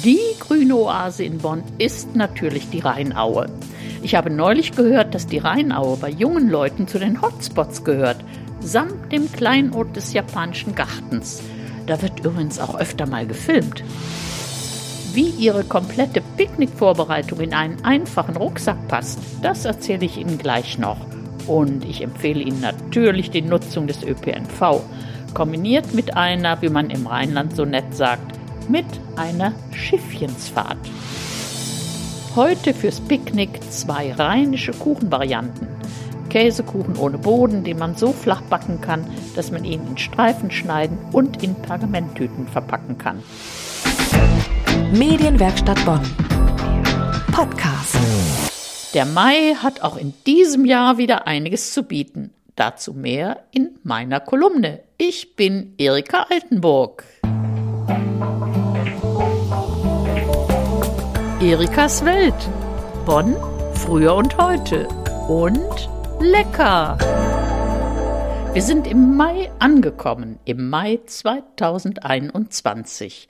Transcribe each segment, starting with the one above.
Die grüne Oase in Bonn ist natürlich die Rheinaue. Ich habe neulich gehört, dass die Rheinaue bei jungen Leuten zu den Hotspots gehört, samt dem Kleinod des japanischen Gartens. Da wird übrigens auch öfter mal gefilmt. Wie Ihre komplette Picknickvorbereitung in einen einfachen Rucksack passt, das erzähle ich Ihnen gleich noch. Und ich empfehle Ihnen natürlich die Nutzung des ÖPNV, kombiniert mit einer, wie man im Rheinland so nett sagt, mit einer Schiffchensfahrt. Heute fürs Picknick zwei rheinische Kuchenvarianten. Käsekuchen ohne Boden, den man so flach backen kann, dass man ihn in Streifen schneiden und in Pergamenttüten verpacken kann. Medienwerkstatt Bonn. Podcast. Der Mai hat auch in diesem Jahr wieder einiges zu bieten. Dazu mehr in meiner Kolumne. Ich bin Erika Altenburg. Erikas Welt. Bonn, früher und heute. Und lecker. Wir sind im Mai angekommen, im Mai 2021.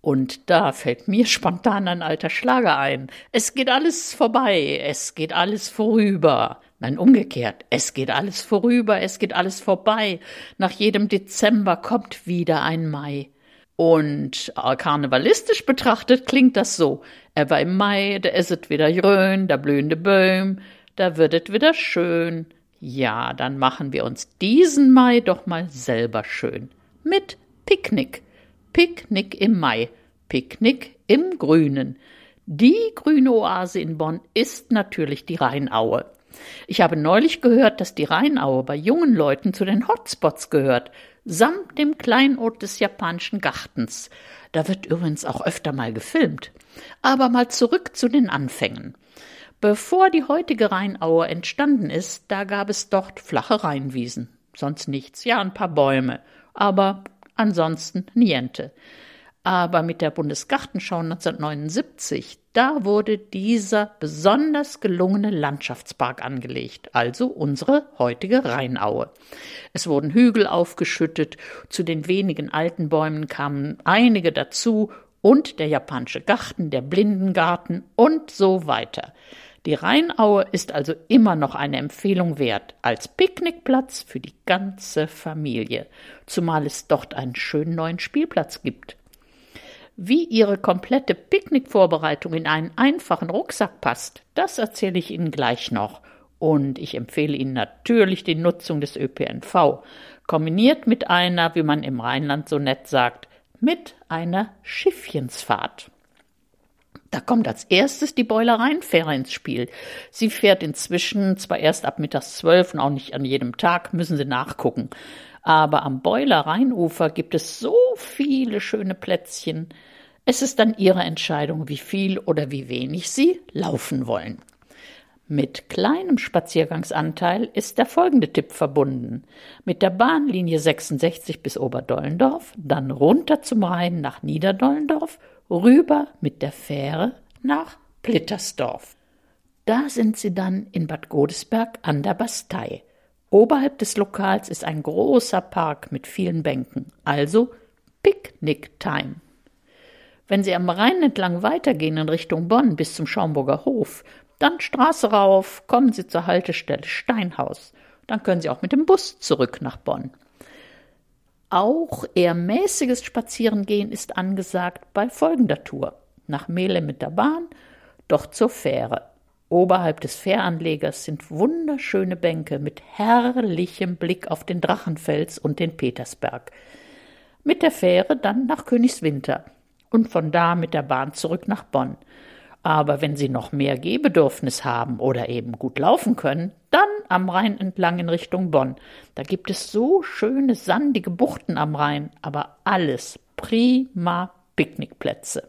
Und da fällt mir spontan ein alter Schlager ein. Es geht alles vorbei, es geht alles vorüber. Nein, umgekehrt. Es geht alles vorüber, es geht alles vorbei. Nach jedem Dezember kommt wieder ein Mai. Und karnevalistisch betrachtet klingt das so. Er war im Mai, da ist es wieder grün, da blühende Böhm, da wird es wieder schön. Ja, dann machen wir uns diesen Mai doch mal selber schön. Mit Picknick. Picknick im Mai. Picknick im Grünen. Die grüne Oase in Bonn ist natürlich die Rheinaue. Ich habe neulich gehört, dass die Rheinaue bei jungen Leuten zu den Hotspots gehört, samt dem Kleinod des japanischen Gartens. Da wird übrigens auch öfter mal gefilmt. Aber mal zurück zu den Anfängen. Bevor die heutige Rheinaue entstanden ist, da gab es dort flache Rheinwiesen. Sonst nichts, ja, ein paar Bäume. Aber ansonsten niente. Aber mit der Bundesgartenschau 1979, da wurde dieser besonders gelungene Landschaftspark angelegt, also unsere heutige Rheinaue. Es wurden Hügel aufgeschüttet, zu den wenigen alten Bäumen kamen einige dazu und der japanische Garten, der Blindengarten und so weiter. Die Rheinaue ist also immer noch eine Empfehlung wert als Picknickplatz für die ganze Familie, zumal es dort einen schönen neuen Spielplatz gibt. Wie Ihre komplette Picknickvorbereitung in einen einfachen Rucksack passt, das erzähle ich Ihnen gleich noch. Und ich empfehle Ihnen natürlich die Nutzung des ÖPNV, kombiniert mit einer, wie man im Rheinland so nett sagt, mit einer Schiffchensfahrt. Da kommt als erstes die Beulereienfähre ins Spiel. Sie fährt inzwischen zwar erst ab mittags zwölf und auch nicht an jedem Tag, müssen Sie nachgucken. Aber am Beuler Rheinufer gibt es so viele schöne Plätzchen. Es ist dann Ihre Entscheidung, wie viel oder wie wenig Sie laufen wollen. Mit kleinem Spaziergangsanteil ist der folgende Tipp verbunden. Mit der Bahnlinie 66 bis Oberdollendorf, dann runter zum Rhein nach Niederdollendorf, rüber mit der Fähre nach Plittersdorf. Da sind Sie dann in Bad Godesberg an der Bastei. Oberhalb des Lokals ist ein großer Park mit vielen Bänken, also Picknick-Time. Wenn Sie am Rhein entlang weitergehen in Richtung Bonn bis zum Schaumburger Hof, dann Straße rauf, kommen Sie zur Haltestelle Steinhaus. Dann können Sie auch mit dem Bus zurück nach Bonn. Auch eher mäßiges Spazierengehen ist angesagt bei folgender Tour. Nach Mehle mit der Bahn, doch zur Fähre. Oberhalb des Fähranlegers sind wunderschöne Bänke mit herrlichem Blick auf den Drachenfels und den Petersberg. Mit der Fähre dann nach Königswinter und von da mit der Bahn zurück nach Bonn. Aber wenn Sie noch mehr Gehbedürfnis haben oder eben gut laufen können, dann am Rhein entlang in Richtung Bonn. Da gibt es so schöne sandige Buchten am Rhein, aber alles prima Picknickplätze.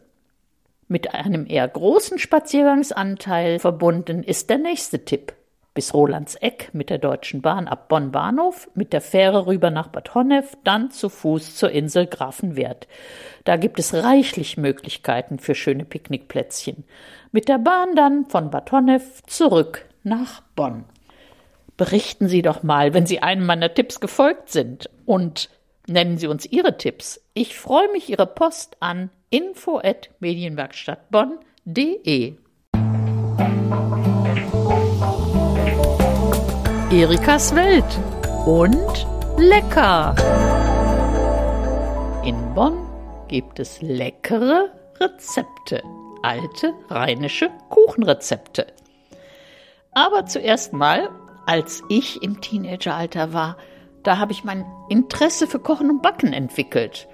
Mit einem eher großen Spaziergangsanteil verbunden ist der nächste Tipp. Bis Rolandseck mit der Deutschen Bahn ab Bonn Bahnhof, mit der Fähre rüber nach Bad Honnef, dann zu Fuß zur Insel Grafenwert. Da gibt es reichlich Möglichkeiten für schöne Picknickplätzchen. Mit der Bahn dann von Bad Honnef zurück nach Bonn. Berichten Sie doch mal, wenn Sie einem meiner Tipps gefolgt sind und nennen Sie uns Ihre Tipps. Ich freue mich Ihre Post an info at medienwerkstattbonn.de. Erikas Welt und lecker. In Bonn gibt es leckere Rezepte, alte rheinische Kuchenrezepte. Aber zuerst mal, als ich im Teenageralter war, da habe ich mein Interesse für Kochen und Backen entwickelt.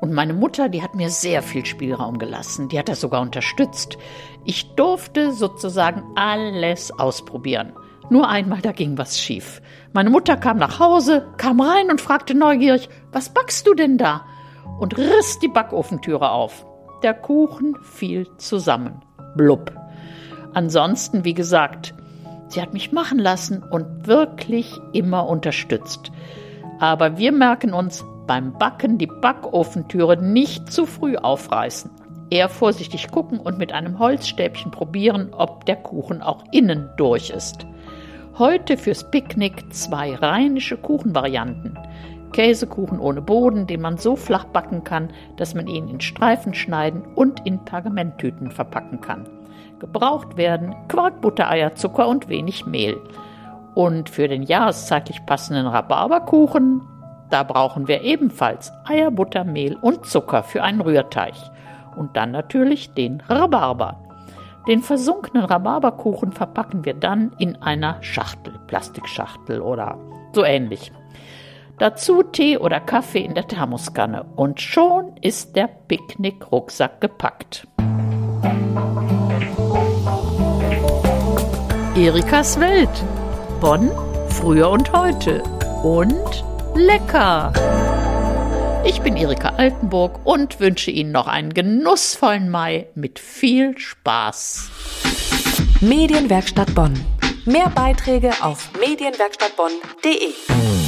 Und meine Mutter, die hat mir sehr viel Spielraum gelassen, die hat das sogar unterstützt. Ich durfte sozusagen alles ausprobieren. Nur einmal, da ging was schief. Meine Mutter kam nach Hause, kam rein und fragte neugierig, was backst du denn da? Und riss die Backofentüre auf. Der Kuchen fiel zusammen. Blub. Ansonsten, wie gesagt, sie hat mich machen lassen und wirklich immer unterstützt. Aber wir merken uns beim Backen die Backofentüre nicht zu früh aufreißen. Eher vorsichtig gucken und mit einem Holzstäbchen probieren, ob der Kuchen auch innen durch ist. Heute fürs Picknick zwei rheinische Kuchenvarianten. Käsekuchen ohne Boden, den man so flach backen kann, dass man ihn in Streifen schneiden und in Pergamenttüten verpacken kann. Gebraucht werden Quark, Butter, Eier, Zucker und wenig Mehl. Und für den jahreszeitlich passenden Rhabarberkuchen, da brauchen wir ebenfalls Eier, Butter, Mehl und Zucker für einen Rührteig. Und dann natürlich den Rhabarber. Den versunkenen Rhabarberkuchen verpacken wir dann in einer Schachtel, Plastikschachtel oder so ähnlich. Dazu Tee oder Kaffee in der Thermoskanne und schon ist der Picknick-Rucksack gepackt. Erikas Welt. Bonn, früher und heute. Und lecker. Ich bin Erika Altenburg und wünsche Ihnen noch einen genussvollen Mai mit viel Spaß. Medienwerkstatt Bonn. Mehr Beiträge auf medienwerkstattbonn.de.